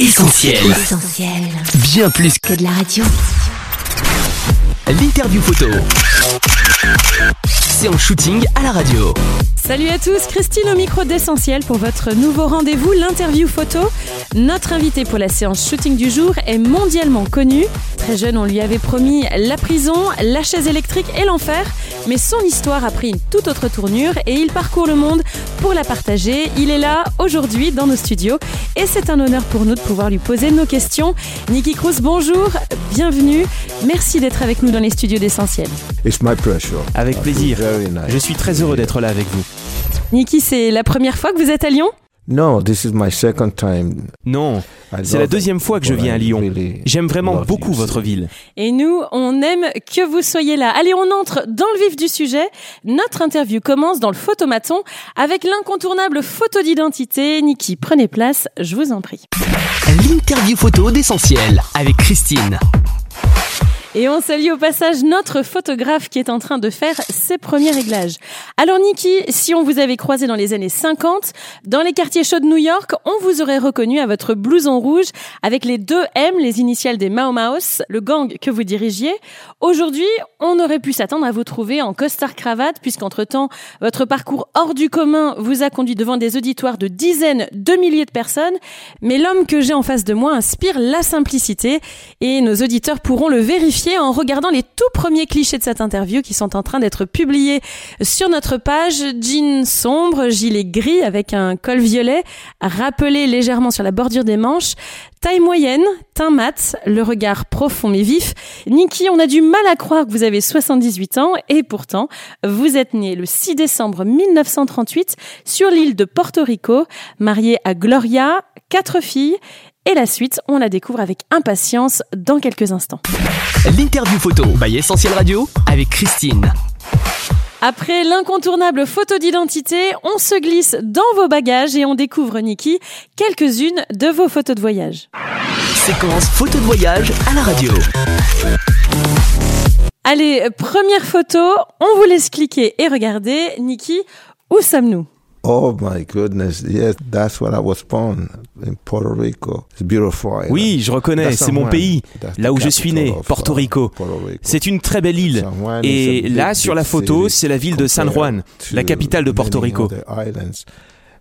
Essentiel. Essentiel. Bien plus Que de la radio. l'interview photo. C'est en shooting à la radio. Salut à tous, Christine au micro d'Essentiel pour votre nouveau rendez-vous, l'interview photo. Notre invité pour la séance shooting du jour est mondialement connu. Très jeune, on lui avait promis la prison, la chaise électrique et l'enfer. Mais son histoire a pris une toute autre tournure et il parcourt le monde pour la partager. Il est là aujourd'hui dans nos studios et c'est un honneur pour nous de pouvoir lui poser nos questions. Niki Cruz, bonjour, bienvenue. Merci d'être avec nous dans les studios d'Essentiel. It's my pleasure. Avec plaisir. Je suis très heureux d'être là avec vous. Niki, c'est la première fois que vous êtes à Lyon? No, this is my second time. Non, c'est la deuxième fois que je viens à I Lyon. really J'aime vraiment love beaucoup votre ville. Et nous, on aime que vous soyez là. Allez, on entre dans le vif du sujet. Notre interview commence dans le photomaton avec l'incontournable photo d'identité. Niki, prenez place, je vous en prie. L'interview photo d'Essentiel avec Christine. Et on salue au passage notre photographe qui est en train de faire ses premiers réglages. Alors Niki, si on vous avait croisé dans les années 50, dans les quartiers chauds de New York, on vous aurait reconnu à votre blouson rouge avec les deux M, les initiales des Mao Maos, le gang que vous dirigiez. Aujourd'hui, on aurait pu s'attendre à vous trouver en costard cravate puisqu'entre-temps, votre parcours hors du commun vous a conduit devant des auditoires de dizaines de milliers de personnes. Mais l'homme que j'ai en face de moi inspire la simplicité et nos auditeurs pourront le vérifier en regardant les tout premiers clichés de cette interview qui sont en train d'être publiés sur notre page. Jean sombre, gilet gris avec un col violet, rappelé légèrement sur la bordure des manches, taille moyenne, teint mat, le regard profond mais vif. Niki, on a du mal à croire que vous avez 78 ans et pourtant, vous êtes né le 6 décembre 1938 sur l'île de Porto Rico, marié à Gloria, quatre filles et la suite, on la découvre avec impatience dans quelques instants. L'interview photo by Essentiel Radio avec Christine. Après l'incontournable photo d'identité, on se glisse dans vos bagages et on découvre, Niki, quelques-unes de vos photos de voyage. Séquence photo de voyage à la radio. Allez, première photo, on vous laisse cliquer et regarder. Niki, où sommes-nous? Oh my goodness, yes, that's where I was born in Puerto Rico. It's beautiful. island. Oui, je reconnais, c'est mon pays, là où je suis né, of, Porto uh, Rico. Puerto Rico. C'est une très belle île. Et là, sur la photo, c'est la ville de San Juan, la capitale de Porto Rico.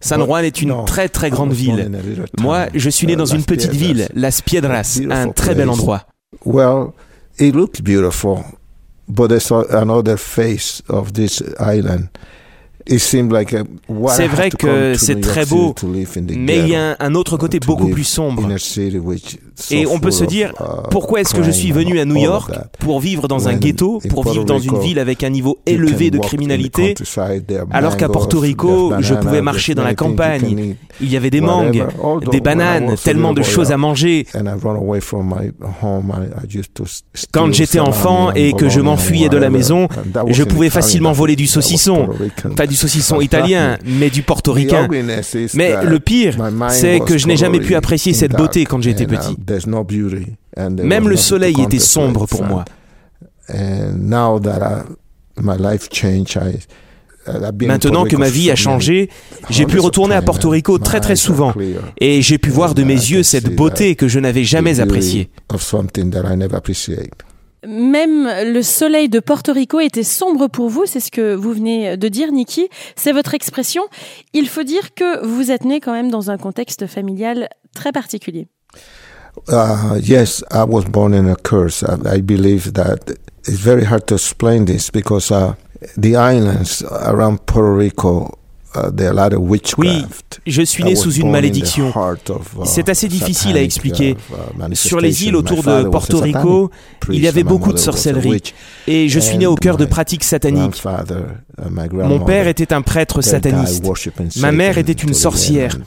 San Juan est une très très grande ville. Moi, je suis né uh, dans une petite ville, Las Piedras, un très bel endroit. Well, it looks beautiful, but there's another face of this island. Like C'est vrai que c'est très beau, Mais il y a un, un autre côté to beaucoup plus sombre. Et on peut se dire, uh, pourquoi est-ce que je suis venu à New York pour vivre dans un ghetto, pour vivre dans une ville avec un niveau élevé de criminalité, alors qu'à Porto Rico, je pouvais marcher dans la campagne. il y avait des mangues, des bananes, tellement de choses à manger. to s- Quand j'étais enfant et que je m'enfuyais de la maison, je pouvais facilement voler du saucisson. Du saucisson italien, mais du portoricain. Mais le pire, c'est que je n'ai jamais pu apprécier cette beauté quand j'étais uh, petit. Même le soleil était sombre pour moi. Maintenant que ma vie a changé, j'ai pu retourner à Porto Rico très très souvent. Et j'ai pu voir de mes yeux cette beauté que je n'avais jamais appréciée. Même le soleil de Porto Rico était sombre pour vous, c'est ce que vous venez de dire, Niki. C'est votre expression. Il faut dire que vous êtes né quand même dans un contexte familial très particulier. Uh, yes, I was born in a curse. I, I believe that it's very hard to explain this because uh, the islands around Puerto Rico, uh, witchcraft. Je suis né sous une malédiction. uh, C'est assez difficile à expliquer. uh, Sur les îles autour de Porto Rico, il y avait beaucoup de sorcellerie. Et je suis né au cœur de pratiques sataniques. Mon père était un prêtre sataniste. Ma mère était une sorcière.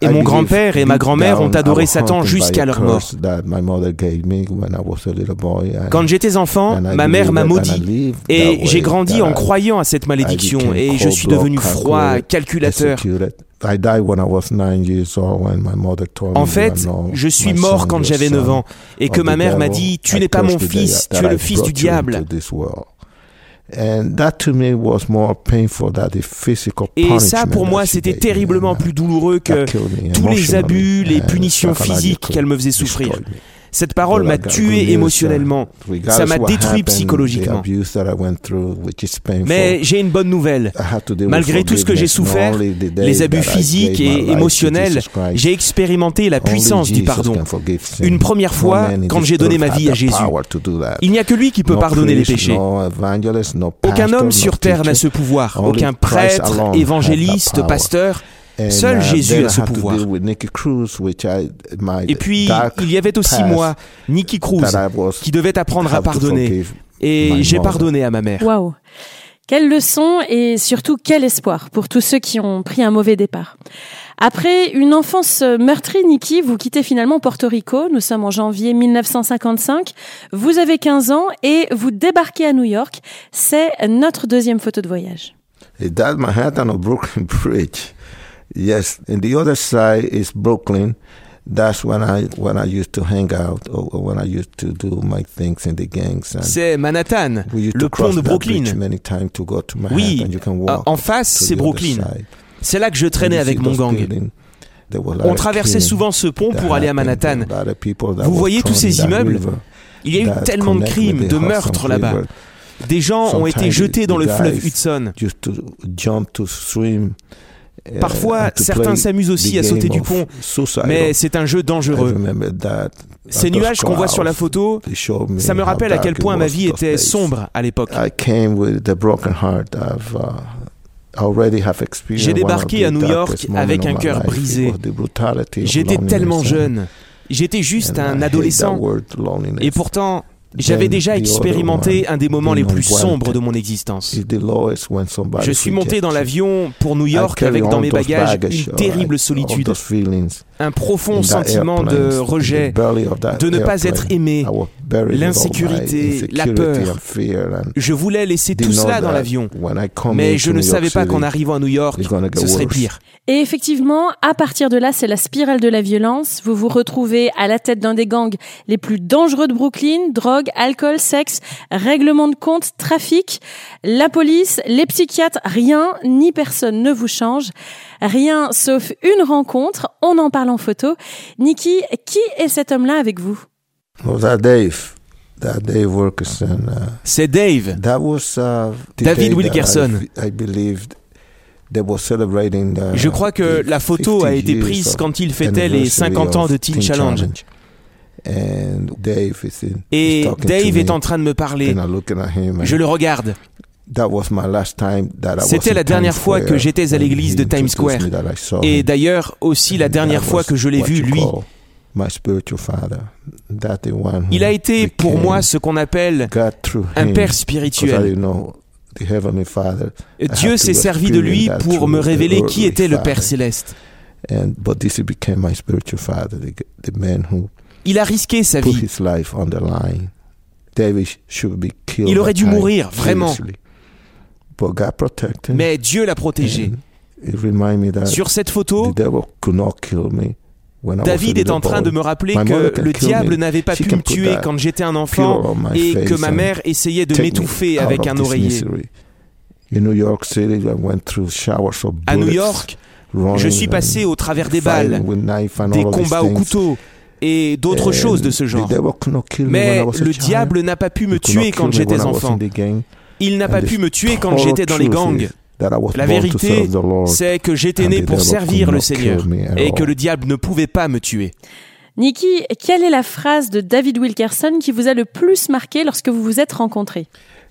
Et mon grand-père et ma grand-mère ont adoré Satan jusqu'à leur mort. Quand j'étais enfant, ma mère m'a maudit. Et j'ai grandi en croyant à cette malédiction et je suis devenu froid, calculateur. En fait, "You know, je suis mort quand j'avais son 9 ans et que ma mère m'a dit Tu n'es pas mon fils, tu es le fils du diable. This world." And that to me was more painful than the physical Et ça, pour moi, c'était terriblement plus douloureux que tous les abus, les punitions physiques qu'elle me faisait souffrir. Cette parole m'a tué émotionnellement. Ça m'a détruit psychologiquement. Mais j'ai une bonne nouvelle. Malgré tout ce que j'ai souffert, les abus physiques et émotionnels, j'ai expérimenté la puissance du pardon. Une première fois, quand j'ai donné ma vie à Jésus. Il n'y a que lui qui peut pardonner les péchés. Aucun homme sur terre n'a ce pouvoir. Aucun prêtre, évangéliste, pasteur. And, Seul uh, Jésus a I ce had to pouvoir. deal with Nicky Cruz, which I- my Et puis, il y avait aussi moi, Nicky Cruz, qui devait apprendre à pardonner. Et my j'ai mother. pardonné à ma mère. Waouh Quelle leçon et surtout quel espoir pour tous ceux qui ont pris un mauvais départ. Après une enfance meurtrie, Nikki, vous quittez finalement Porto Rico. Nous sommes en janvier 1955. Vous avez 15 ans et vous débarquez à New York. C'est notre deuxième photo de voyage. Is that Manhattan or Brooklyn Bridge? Yes, and the other side is Brooklyn. That's when I when I used to hang out or, or when I used to do my things in the gangs. C'est Manhattan, we used to le pont de Brooklyn. many times to go to Manhattan. Oui, you can walk en face, c'est Brooklyn. C'est là que je traînais avec mon gang. buildings, On traversait souvent ce pont pour aller à. Manhattan. Vous voyez tous ces immeubles? Il y a eu tellement de crimes, de meurtres là-bas. Des gens ont été jetés dans le fleuve Hudson. Used to jump to swim. uh, Parfois, certains s'amusent aussi à sauter du pont. Mais c'est un jeu dangereux. that. Ces nuages qu'on voit sur la photo, ça me rappelle à quel point ma vie était sombre à l'époque. Uh, J'ai débarqué à New York avec un cœur brisé. J'étais tellement and- jeune. J'étais juste un adolescent. Et pourtant, j'avais déjà expérimenté un des moments les plus sombres de mon existence. Je suis monté dans l'avion pour New York avec dans mes bagages une terrible solitude, un profond sentiment de rejet, de ne pas être aimé, L'insécurité, la peur. Je voulais laisser tout didn't know cela dans l'avion, mais je ne New York savais pas qu'en arrivant à New York, ce serait pire. Et effectivement, à partir de là, c'est la spirale de la violence. Vous vous retrouvez à la tête d'un des gangs les plus dangereux de Brooklyn. Drogue, alcool, sexe, règlement de compte, trafic. La police, les psychiatres, rien ni personne ne vous change. Rien sauf une rencontre. On en parle en photo. Nikki, qui est cet homme-là avec vous? That Dave, that Dave Wilkerson. Uh, C'est Dave. that was uh, David Wilkerson. I, I believed they were celebrating. The, Je crois que the la photo 50 a été prise quand il fêtait les anniversary 50 ans de Teen Challenge. And Dave is in, Et Dave me, est en train de me parler. Je le regarde. that was my last time that I was C'était la dernière fois que j'étais à l'église de Times Square. Et d'ailleurs aussi la dernière fois que je l'ai vu, lui. Call My spiritual father, that the one who Il a été pour moi ce qu'on appelle un père spirituel. Dieu s'est servi de lui pour me révéler qui était le Père céleste. And but this became my spiritual father, the, the man who Il a risqué sa vie. his life on the line. David should be killed. Il aurait dû mourir, vraiment. seriously. But God protected him. Mais Dieu l'a protégé. And It remind me that Sur cette photo, David est en train de me rappeler que le diable n'avait pas pu me tuer quand j'étais un enfant et que ma mère essayait de m'étouffer avec un oreiller. À New York, je suis passé au travers des balles, des combats au couteau et d'autres choses de ce genre. Mais le diable n'a pas pu me tuer quand j'étais enfant. Il n'a pas pu me tuer quand j'étais dans les gangs. La vérité, c'est que j'étais and né the pour servir le Seigneur et que le diable ne pouvait pas me tuer. Nikki, quelle est la phrase de David Wilkerson qui vous a le plus marqué lorsque vous vous êtes rencontrés?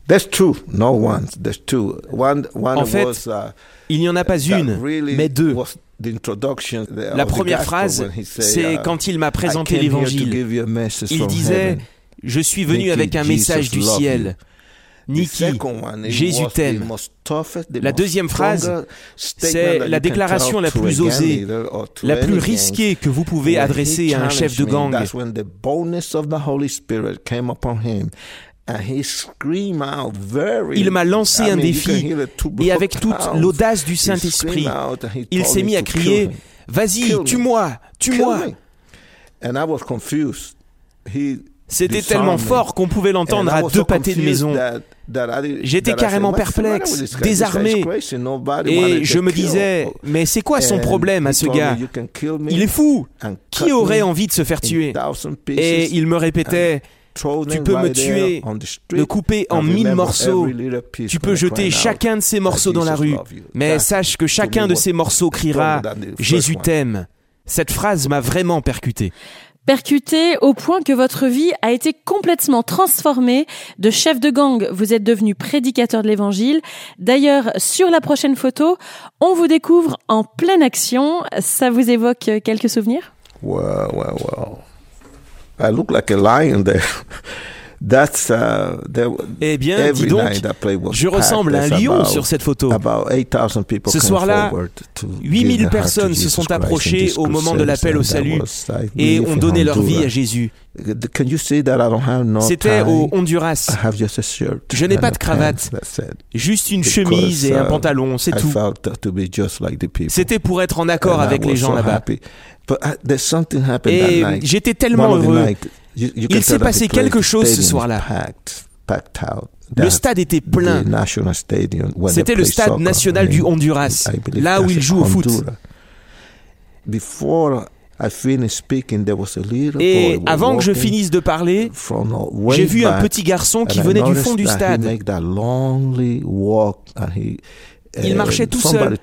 There's two, no one. There's two. One, one En fait, uh, Il n'y en a pas une, mais deux. La the première phrase, when he said, c'est uh, quand il m'a I présenté l'évangile. Il from disait heaven. Je suis venu avec un message du ciel. It Jésus t'aime. La deuxième phrase, c'est la déclaration la plus osée, la plus risquée que vous pouvez adresser à un chef de gang. Il m'a lancé un défi, Et avec toute l'audace du Saint-Esprit, il s'est mis à crier. Vas-y, tue-moi, tue-moi. C'était tellement me. fort qu'on pouvait l'entendre à deux pâtés de maison. J'étais carrément perplexe, désarmé. Et je me disais, mais c'est quoi son problème à ce gars Il est fou Qui aurait envie de se faire tuer Et il me répétait, tu peux me tuer, me couper en mille morceaux. Tu peux jeter chacun de ces morceaux dans la rue. Mais sache que chacun de ces morceaux criera ⁇ Jésus t'aime ⁇ Cette phrase m'a vraiment percuté percuté au point que votre vie a été complètement transformée. De chef de gang, vous êtes devenu prédicateur de l'évangile. D'ailleurs, sur la prochaine photo, on vous découvre en pleine action. Ça vous évoque quelques souvenirs? Wow, wow, wow. I look like a lion there. That's, uh, there, eh bien, dis donc, je ressemble à un lion sur cette photo. Ce soir-là, 8000 personnes se sont approchées au moment de l'appel au salut et ont donné leur vie à Jésus. C'était au Honduras. Je n'ai pas de cravate, juste une chemise et un uh, pantalon, c'est tout. C'était pour être en accord avec les gens là-bas. Et j'étais tellement heureux. Il s'est passé quelque chose ce soir-là. Le stade était plein. C'était le stade national du Honduras, là où il joue au foot. Et avant que je finisse de parler, j'ai vu un petit garçon qui venait du fond du stade. Il marchait tout seul.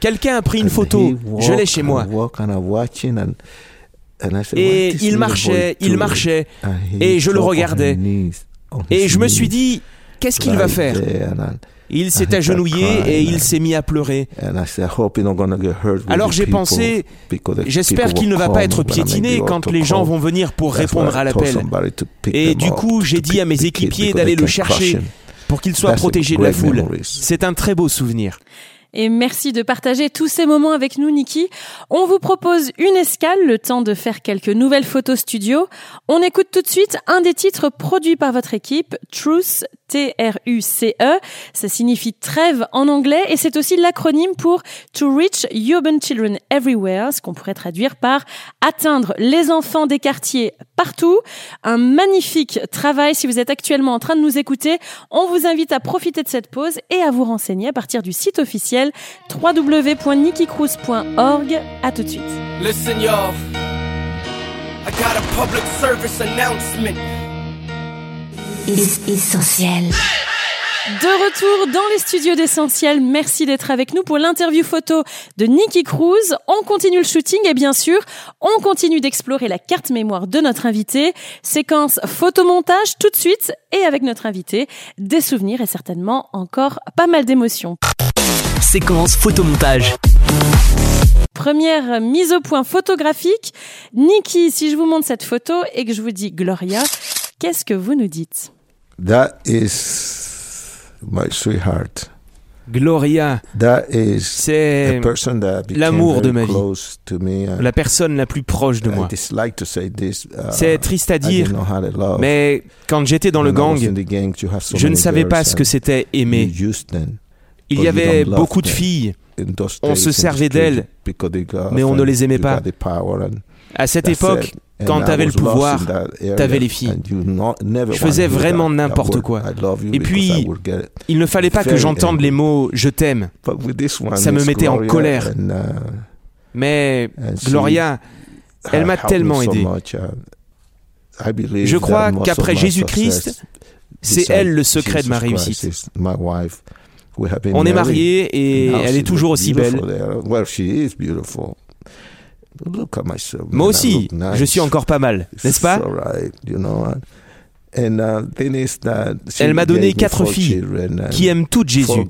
Quelqu'un a pris une photo. Je l'ai chez moi. Et il marchait, il marchait, et je le regardais. Et je me suis dit, qu'est-ce qu'il va faire il s'est agenouillé et il s'est mis à pleurer. Alors j'ai pensé, j'espère qu'il ne va pas être piétiné quand les gens vont venir pour répondre à l'appel. Et du coup, j'ai dit à mes équipiers d'aller le chercher pour qu'il soit protégé de la foule. C'est un très beau souvenir et merci de partager tous ces moments avec nous, Niki. On vous propose une escale, le temps de faire quelques nouvelles photos studio. On écoute tout de suite un des titres produits par votre équipe, Truth, T-R-U-C-E. Ça signifie trêve en anglais et c'est aussi l'acronyme pour To Reach Urban Children Everywhere, ce qu'on pourrait traduire par atteindre les enfants des quartiers partout. Un magnifique travail si vous êtes actuellement en train de nous écouter. On vous invite à profiter de cette pause et à vous renseigner à partir du site officiel www.nikicruz.org. À tout de suite. Essentiel. De retour dans les studios d'Essentiel, merci d'être avec nous pour l'interview photo de Nicky Cruz. On continue le shooting et bien sûr, on continue d'explorer la carte mémoire de notre invité. Séquence photomontage tout de suite et avec notre invité, des souvenirs et certainement encore pas mal d'émotions séquence photomontage. Première mise au point photographique. Niki, si je vous montre cette photo et que je vous dis Gloria, qu'est-ce que vous nous dites? That is my sweetheart. Gloria, c'est l'amour de ma vie, la personne la plus proche de moi. Uh, c'est triste à dire, mais quand j'étais dans le gang, je ne savais pas ce que c'était aimer. Il y avait beaucoup de filles. On se servait d'elles, mais on ne les aimait pas. À cette époque, quand tu avais le pouvoir, tu avais les filles. Je faisais vraiment n'importe quoi. Et puis, il ne fallait pas que j'entende les mots je t'aime. Ça me mettait en colère. Uh, mais Gloria, elle m'a tellement aidé. Je crois qu'après Jésus-Christ, c'est elle le secret de ma réussite. On est mariés et elle est toujours aussi belle. Moi aussi, je suis encore pas mal, n'est-ce pas uh, Elle m'a donné quatre filles qui aiment toutes Jésus.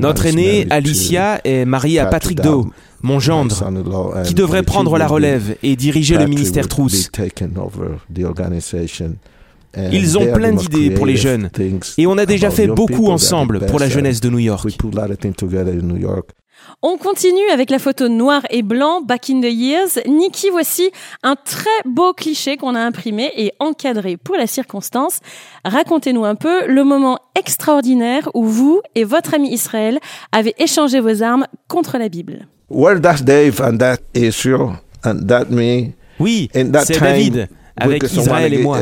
Notre aînée, Alicia, est mariée à Patrick Doe, mon gendre, qui devrait prendre la relève et diriger le ministère Trousse. Ils ont plein d'idées pour les jeunes et on a déjà fait beaucoup ensemble pour la jeunesse de New York. On continue avec la photo noir et blanc Back in the Years. Nikki, voici un très beau cliché qu'on a imprimé et encadré pour la circonstance. Racontez-nous un peu le moment extraordinaire où vous et votre ami Israël avez échangé vos armes contre la Bible. Oui, c'est David avec Israël et moi.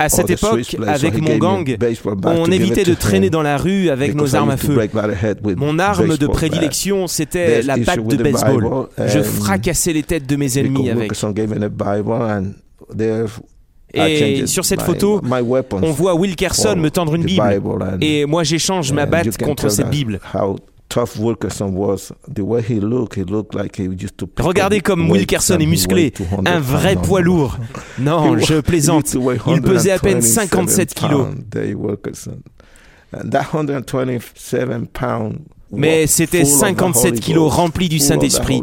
À cette époque, avec mon gang, on évitait de traîner dans la rue avec nos armes à feu. Mon arme de prédilection, c'était la batte de baseball. Je fracassais les têtes de mes ennemis avec. Et sur cette photo, on voit Wilkerson me tendre une Bible. Et moi, j'échange ma batte contre cette Bible. Regardez comme Wilkerson est musclé, un vrai poids lourd. Non, je plaisante. Il pesait à peine 57 kilos. Mais c'était 57 kilos remplis du Saint-Esprit.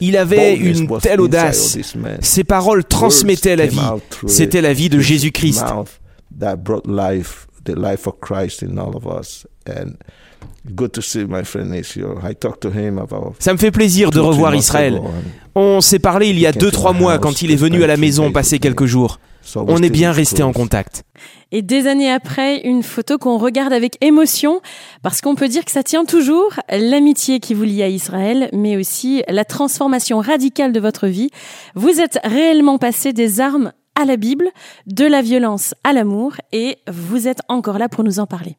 Il avait une telle audace. Ses paroles transmettaient la vie. C'était la vie de Jésus-Christ. Ça me fait plaisir de revoir Israël. On s'est parlé il y a 2-3 mois quand il est venu à la maison passer quelques jours. On est bien resté en contact. Et des années après, une photo qu'on regarde avec émotion, parce qu'on peut dire que ça tient toujours, l'amitié qui vous lie à Israël, mais aussi la transformation radicale de votre vie. Vous êtes réellement passé des armes à la Bible, de la violence à l'amour, et vous êtes encore là pour nous en parler.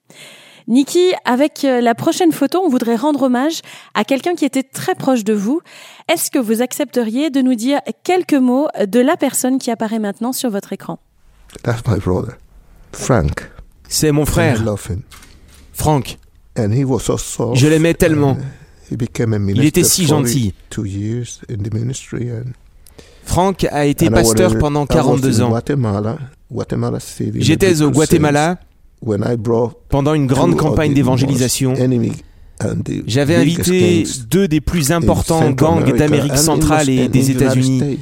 Niki, avec euh, la prochaine photo, on voudrait rendre hommage à quelqu'un qui était très proche de vous. Est-ce que vous accepteriez de nous dire quelques mots de la personne qui apparaît maintenant sur votre écran? That's my brother, Frank. C'est mon frère, Frank. Je l'aimais tellement. Il était si gentil. Frank a été pasteur pendant 42 ans. J'étais au Guatemala pendant une grande campagne d'évangélisation, j'avais invité deux des plus importants gangs d'Amérique centrale et des États-Unis.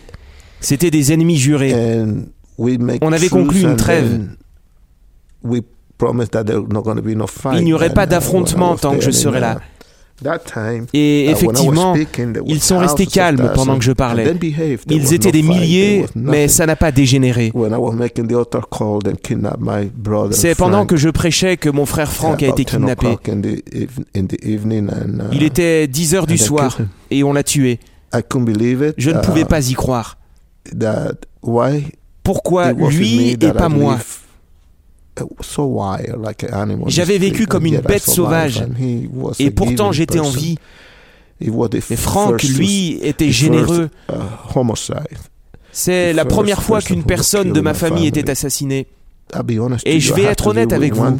C'était des ennemis jurés. On avait conclu une trêve. Il n'y aurait pas d'affrontement tant que je serais là. Et effectivement, ils sont restés calmes pendant que je parlais. Ils étaient des milliers, mais ça n'a pas dégénéré. C'est pendant que je prêchais que mon frère Frank a été kidnappé. Uh, Il était 10 heures du soir et on l'a tué. Je ne pouvais uh, pas y croire. Pourquoi lui et pas moi? J'avais vécu comme une bête sauvage et pourtant j'étais en vie. Mais Frank, lui, était généreux. Uh, C'est la première fois qu'une personne de ma famille était assassinée. Et je vais être honnête avec vous.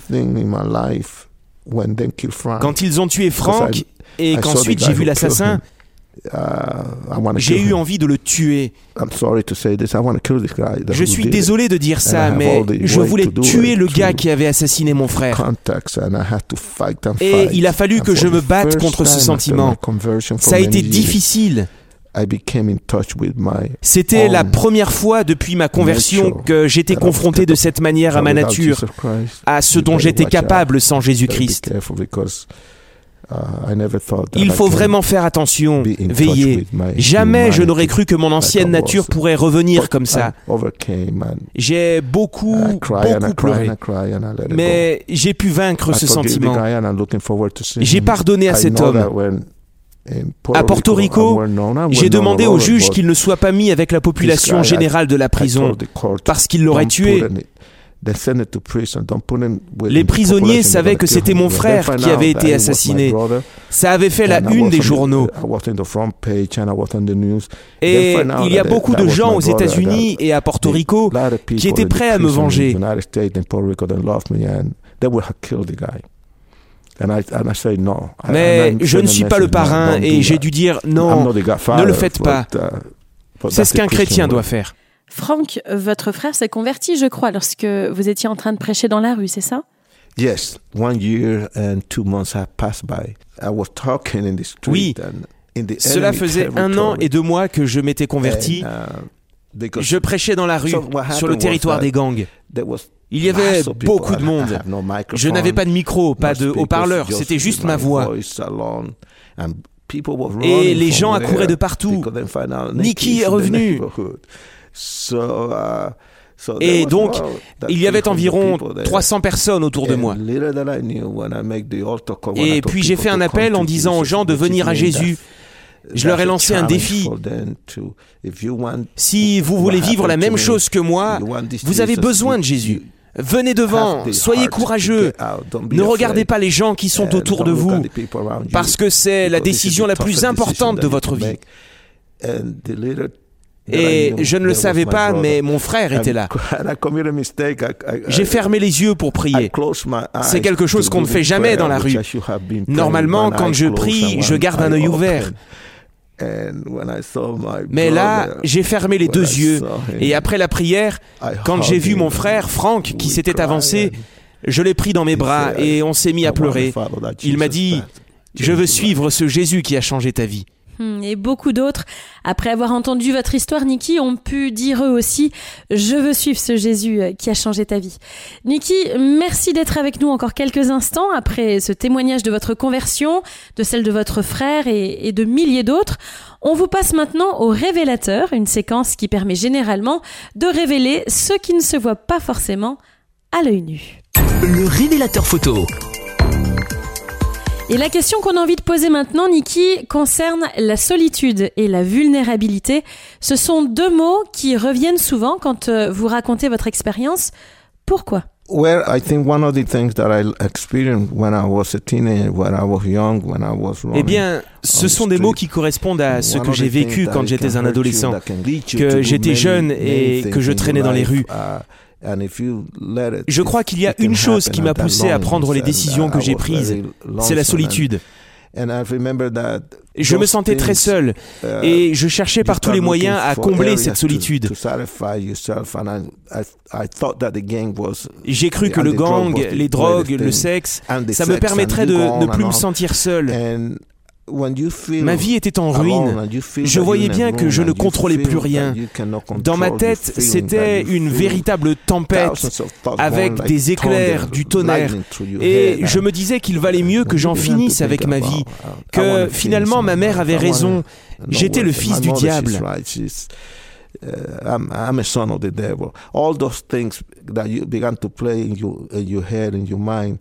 Quand ils ont tué Frank et qu'ensuite j'ai vu l'assassin, J'ai eu envie de le tuer. Je suis désolé de dire ça, mais je voulais tuer le gars qui avait assassiné mon frère. Et il a fallu que je me batte contre ce sentiment. Ça a été difficile. C'était la première fois depuis ma conversion que j'étais confronté de cette manière à ma nature, à ce dont j'étais capable sans Jésus-Christ. Il faut vraiment faire attention, veiller. Jamais je n'aurais cru que mon ancienne nature pourrait revenir comme ça. J'ai beaucoup, beaucoup pleuré. Mais j'ai pu vaincre ce sentiment. J'ai pardonné à cet homme. À Porto Rico, j'ai demandé au juge qu'il ne soit pas mis avec la population générale de la prison parce qu'il l'aurait tué. Les prisonniers savaient que c'était mon frère qui avait été assassiné. Ça avait fait la une des journaux. Et il y a beaucoup de gens aux États-Unis et à Porto Rico qui étaient prêts à me venger. Mais je ne suis pas le parrain et j'ai dû dire non, ne le faites pas. Uh, C'est ce qu'un chrétien doit faire. Franck, votre frère s'est converti, je crois, lorsque vous étiez en train de prêcher dans la rue, c'est ça? Yes, one year and two months have passed by. I was talking in the street oui. Cela faisait un an et deux mois que je m'étais converti. Uh, je prêchais dans la rue, sur le territoire des gangs. Il y avait beaucoup de monde. Je n'avais pas de micro, pas de haut-parleur, c'était juste ma voix. Et les gens accouraient de partout. Nicky est revenu. Uh, et donc, il y avait environ 300 personnes autour de moi. Et puis j'ai fait un appel en disant aux gens de venir à Jésus. Je leur ai lancé un défi. Si vous voulez vivre la même chose que moi, vous avez besoin de Jésus. Venez devant, soyez courageux. Ne regardez pas les gens qui sont autour de vous, parce que c'est la décision la plus importante de votre vie. Et je ne le savais pas, mais mon frère était là. J'ai fermé les yeux pour prier. C'est quelque chose qu'on ne fait jamais dans la rue. Normalement, quand je prie, je garde un œil ouvert. Mais là, j'ai fermé les deux yeux. Et après la prière, quand j'ai vu mon frère, Franck, qui s'était avancé, je l'ai pris dans mes bras et on s'est mis à pleurer. Il m'a dit, je veux suivre ce Jésus qui a changé ta vie. Hmm, et beaucoup d'autres, après avoir entendu votre histoire, Niki, ont pu dire eux aussi Je veux suivre ce Jésus euh, qui a changé ta vie. Niki, merci d'être avec nous encore quelques instants après ce témoignage de votre conversion, de celle de votre frère et, et de milliers d'autres. On vous passe maintenant au révélateur, une séquence qui permet généralement de révéler ce qui ne se voit pas forcément à l'œil nu. Le révélateur photo. Et la question qu'on a envie de poser maintenant, Niki, concerne la solitude et la vulnérabilité. Ce sont deux mots qui reviennent souvent quand euh, vous racontez votre expérience. Pourquoi? Eh bien, ce sont des mots qui correspondent à ce que j'ai vécu quand j'étais un adolescent, que j'étais jeune et que je traînais dans les rues. Uh, je crois qu'il y a une chose qui m'a poussé à prendre les décisions que j'ai prises, c'est la solitude. Je me sentais très seul uh, et je cherchais par tous les moyens à combler cette solitude. J'ai cru que le gang, les drogues, le sexe, ça me permettrait de ne plus me sentir seul. Ma vie était en ruine. Je voyais bien que je ne contrôlais plus rien. Dans ma tête, c'était une véritable tempête avec des éclairs, du tonnerre. Et je me disais qu'il valait mieux que j'en finisse avec ma vie, que finalement ma mère avait raison. J'étais le fils du diable. I'm, a son of the devil. All those things that you began to play in your, in your head, in your mind.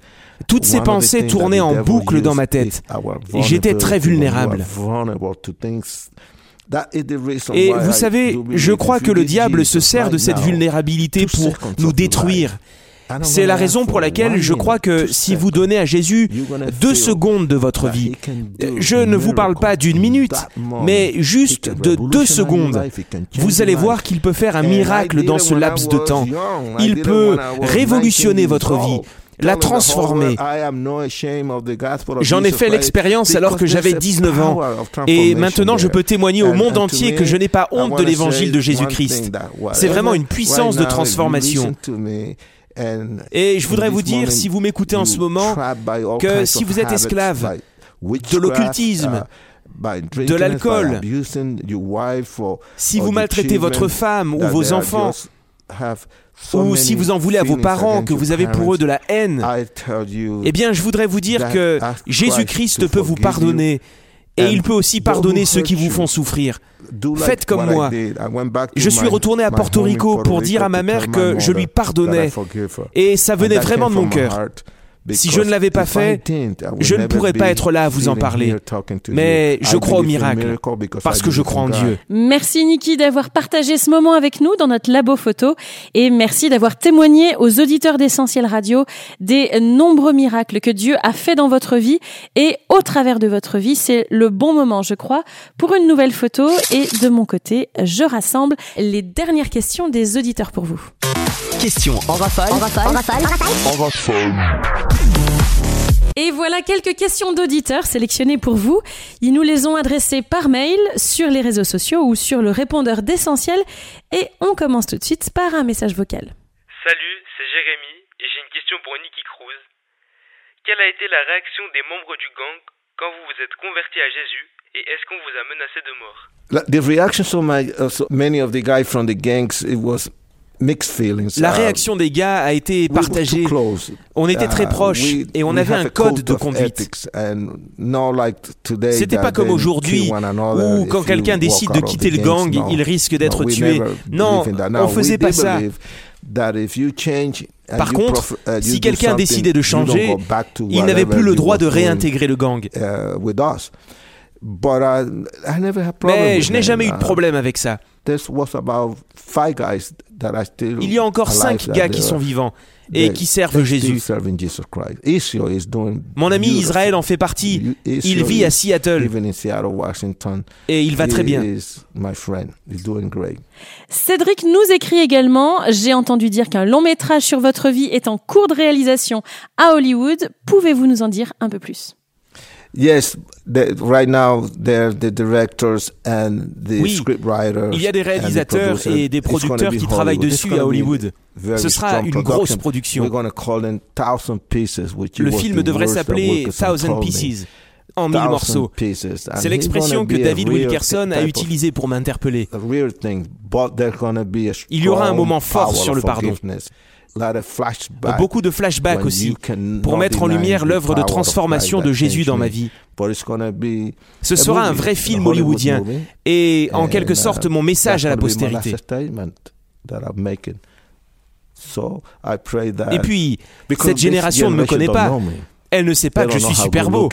Toutes ces pensées tournaient en boucle dans ma tête. J'étais très vulnérable. Et vous savez, je crois que le diable se sert de cette vulnérabilité pour nous détruire. C'est la raison pour laquelle je crois que si vous donnez à Jésus deux secondes de votre vie, je ne vous parle pas d'une minute, mais juste de deux secondes, vous allez voir qu'il peut faire un miracle dans ce laps de temps. Il peut révolutionner votre vie la transformer. J'en ai fait l'expérience alors que j'avais 19 ans. Et maintenant, je peux témoigner au monde entier que je n'ai pas honte de l'évangile de Jésus-Christ. C'est vraiment une puissance de transformation. Et je voudrais vous dire, si vous m'écoutez en ce moment, que si vous êtes esclave de l'occultisme, uh, de l'alcool, si vous maltraitez votre femme ou vos enfants, ou si vous en voulez à vos parents, que vous avez pour eux de la haine, eh bien je voudrais vous dire que Jésus-Christ peut vous pardonner et il peut aussi pardonner ceux qui vous font souffrir. Faites comme moi. Je suis retourné à Porto Rico pour dire à ma mère que je lui pardonnais. Et ça venait vraiment de mon cœur. Si je ne l'avais pas fait, je ne pourrais pas être là à vous en parler. Mais je crois au miracle, parce que je crois en Dieu. Merci Niki d'avoir partagé ce moment avec nous dans notre labo photo et merci d'avoir témoigné aux auditeurs d'Essentiel Radio des nombreux miracles que Dieu a fait dans votre vie et au travers de votre vie. C'est le bon moment, je crois, pour une nouvelle photo et de mon côté, je rassemble les dernières questions des auditeurs pour vous. Questions en rafale. En rafale. En rafale. En rafale. Et voilà quelques questions d'auditeurs sélectionnées pour vous. Ils nous les ont adressées par mail, sur les réseaux sociaux ou sur le répondeur d'essentiel. Et on commence tout de suite par un message vocal. Salut, c'est Jérémy et j'ai une question pour Nicky Cruz. Quelle a été la réaction des membres du gang quand vous vous êtes converti à Jésus et est-ce qu'on vous a menacé de mort? The reaction of my, uh, many of the guys from the gangs, it was la réaction des gars a été partagée. On était très uh, proches et on avait un code de conduite. C'était pas comme aujourd'hui où quand quelqu'un décide de quitter le gang, il risque d'être tué. Non, on faisait pas ça. Par contre, uh, si quelqu'un décidait de changer, il n'avait plus le droit de réintégrer le gang. Uh, Mais je n'ai jamais eu de problème avec ça. Il y a encore cinq gars qui sont vivants et qui servent Jésus. Mon ami Israël en fait partie. Il vit à Seattle et il va très bien. Cédric nous écrit également J'ai entendu dire qu'un long métrage sur votre vie est en cours de réalisation à Hollywood. Pouvez-vous nous en dire un peu plus? Yes, right now the directors and the oui, il y a des réalisateurs et des producteurs qui travaillent dessus à Hollywood. Ce sera une grosse production. Le film devrait s'appeler Thousand Pieces en mille morceaux. C'est l'expression que David Wilkerson a utilisée pour m'interpeller. Il y aura un moment fort sur le pardon. Beaucoup de flashbacks aussi, pour mettre en lumière l'œuvre de transformation de Jésus dans ma vie. Ce sera un vrai film hollywoodien et en quelque uh, sorte mon message à la postérité. Et puis, cette génération ne me connaît pas. Elle ne sait pas que je suis super beau.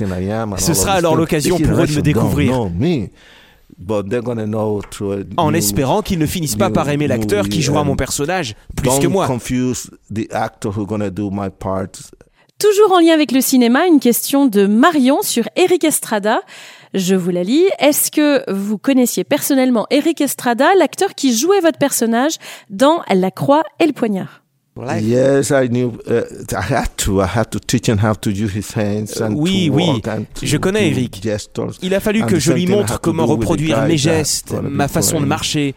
Ce sera alors l'occasion pour eux de me découvrir en espérant qu'ils ne finissent pas par aimer l'acteur qui jouera mon personnage plus que moi. Toujours en lien avec le cinéma, une question de Marion sur Eric Estrada. Je vous la lis. Est-ce que vous connaissiez personnellement Eric Estrada, l'acteur qui jouait votre personnage dans La Croix et le Poignard? Yes, I knew. Uh, I had to. I had to teach him how to use his hands and oui, to oui. Je connais Eric. Il a fallu que je lui montre comment reproduire mes gestes, ma façon de marcher.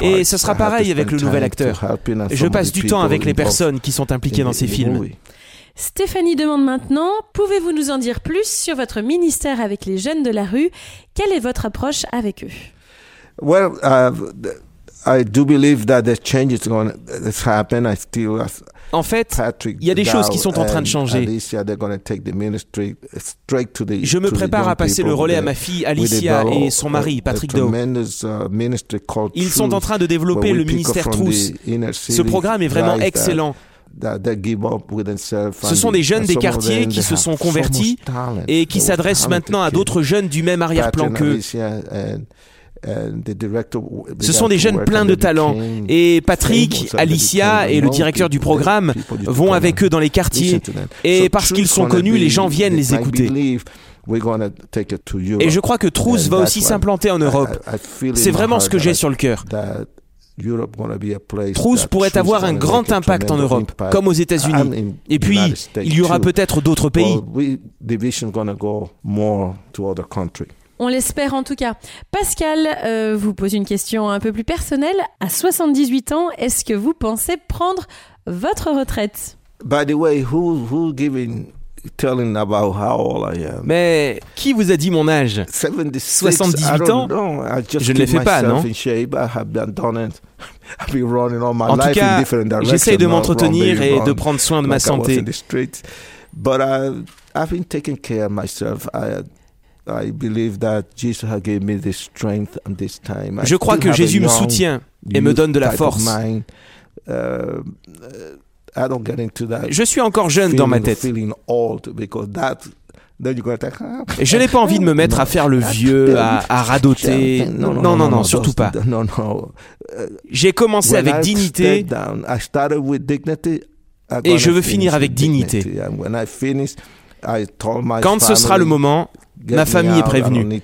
Et ce sera pareil avec le nouvel acteur. Je passe du temps avec les personnes qui sont impliquées dans ces films. Stéphanie demande maintenant, pouvez-vous nous en dire plus sur votre ministère avec les jeunes de la rue? Quelle est votre approche avec eux? Well, uh, I do believe that the change is going to happen. I still, en fait, il y a des choses qui sont en train de changer. Je me prépare à passer le relais à ma fille Alicia et son mari Patrick Dow. Uh, Ils sont en train de développer le ministère Trousse. Ce programme est vraiment excellent. Ce sont des jeunes des quartiers qui se sont convertis et qui s'adressent maintenant à d'autres jeunes du même arrière-plan qu'eux. Ce sont des jeunes pleins de talent. Et Patrick, Alicia et le directeur du programme vont avec eux dans les quartiers. Et parce qu'ils sont connus, les gens viennent les écouter. Et je crois que Trousse va aussi s'implanter en Europe. C'est vraiment ce que j'ai sur le cœur. Trousse pourrait avoir un grand impact en Europe, comme aux États-Unis. Et puis, il y aura peut-être d'autres pays. On l'espère en tout cas. Pascal euh, vous pose une question un peu plus personnelle. À 78 ans, est-ce que vous pensez prendre votre retraite? By the way, who, who giving telling about how old I am? Mais qui vous a dit mon âge? 78 ans? Je ne l'ai fait pas, non? En tout cas, j'essaie de m'entretenir et de prendre soin de ma santé. But uh, I've been taking care of myself. I, je crois que Jésus me soutient et me donne de la force. Uh, Je suis encore jeune dans ma tête. Je n'ai pas envie de me mettre à faire le vieux, à, à radoter. Non, non, non, non, surtout pas. J'ai commencé avec dignité et je veux finir avec dignité. Quand ce sera le moment, Ma famille est prévenue.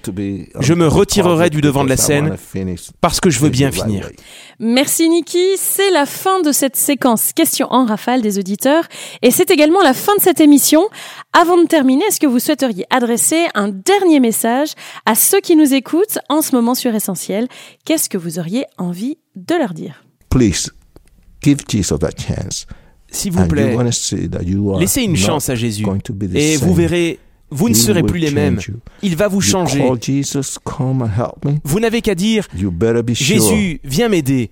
Je me retirerai du devant de la scène parce que je veux bien finir. Merci Niki. C'est la fin de cette séquence questions en rafale des auditeurs et c'est également la fin de cette émission. Avant de terminer, est-ce que vous souhaiteriez adresser un dernier message à ceux qui nous écoutent en ce moment sur Essentiel? Qu'est-ce que vous auriez envie de leur dire? Please, give Jesus a chance. S'il vous plaît, laissez une chance à Jésus et vous verrez vous ne serez plus les mêmes. Il va vous changer. Vous n'avez qu'à dire, Jésus, viens m'aider.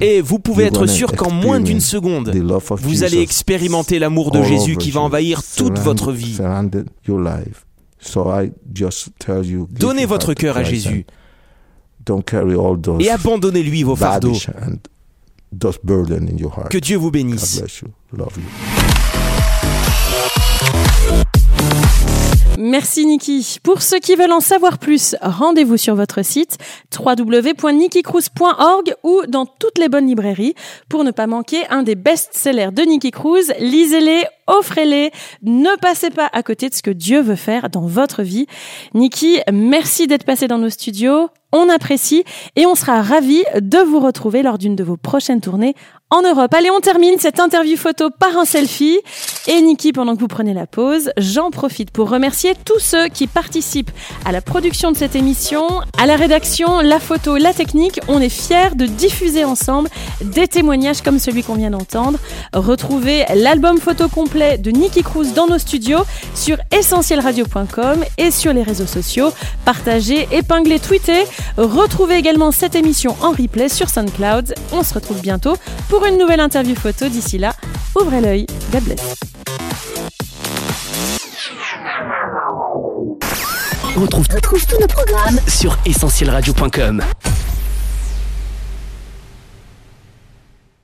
Et vous pouvez être sûr qu'en moins d'une seconde, vous allez expérimenter l'amour de Jésus qui va envahir toute votre vie. Donnez votre cœur à Jésus. Et abandonnez-lui vos fardeaux. Que Dieu vous bénisse. Merci Niki. Pour ceux qui veulent en savoir plus, rendez-vous sur votre site www.nikicruz.org ou dans toutes les bonnes librairies pour ne pas manquer un des best-sellers de Niki Cruz. Lisez-les, offrez-les, ne passez pas à côté de ce que Dieu veut faire dans votre vie. Niki, merci d'être passé dans nos studios. On apprécie et on sera ravis de vous retrouver lors d'une de vos prochaines tournées en Europe. Allez, on termine cette interview photo par un selfie. Et Niki, pendant que vous prenez la pause, j'en profite pour remercier tous ceux qui participent à la production de cette émission, à la rédaction, la photo, la technique. On est fiers de diffuser ensemble des témoignages comme celui qu'on vient d'entendre. Retrouvez l'album photo complet de Niki Cruz dans nos studios sur essentielradio.com et sur les réseaux sociaux. Partagez, épinglez, tweetez. Retrouvez également cette émission en replay sur SoundCloud. On se retrouve bientôt pour une nouvelle interview photo. D'ici là, ouvrez l'œil. God bless. On retrouve, tous nos programmes sur essentielradio.com.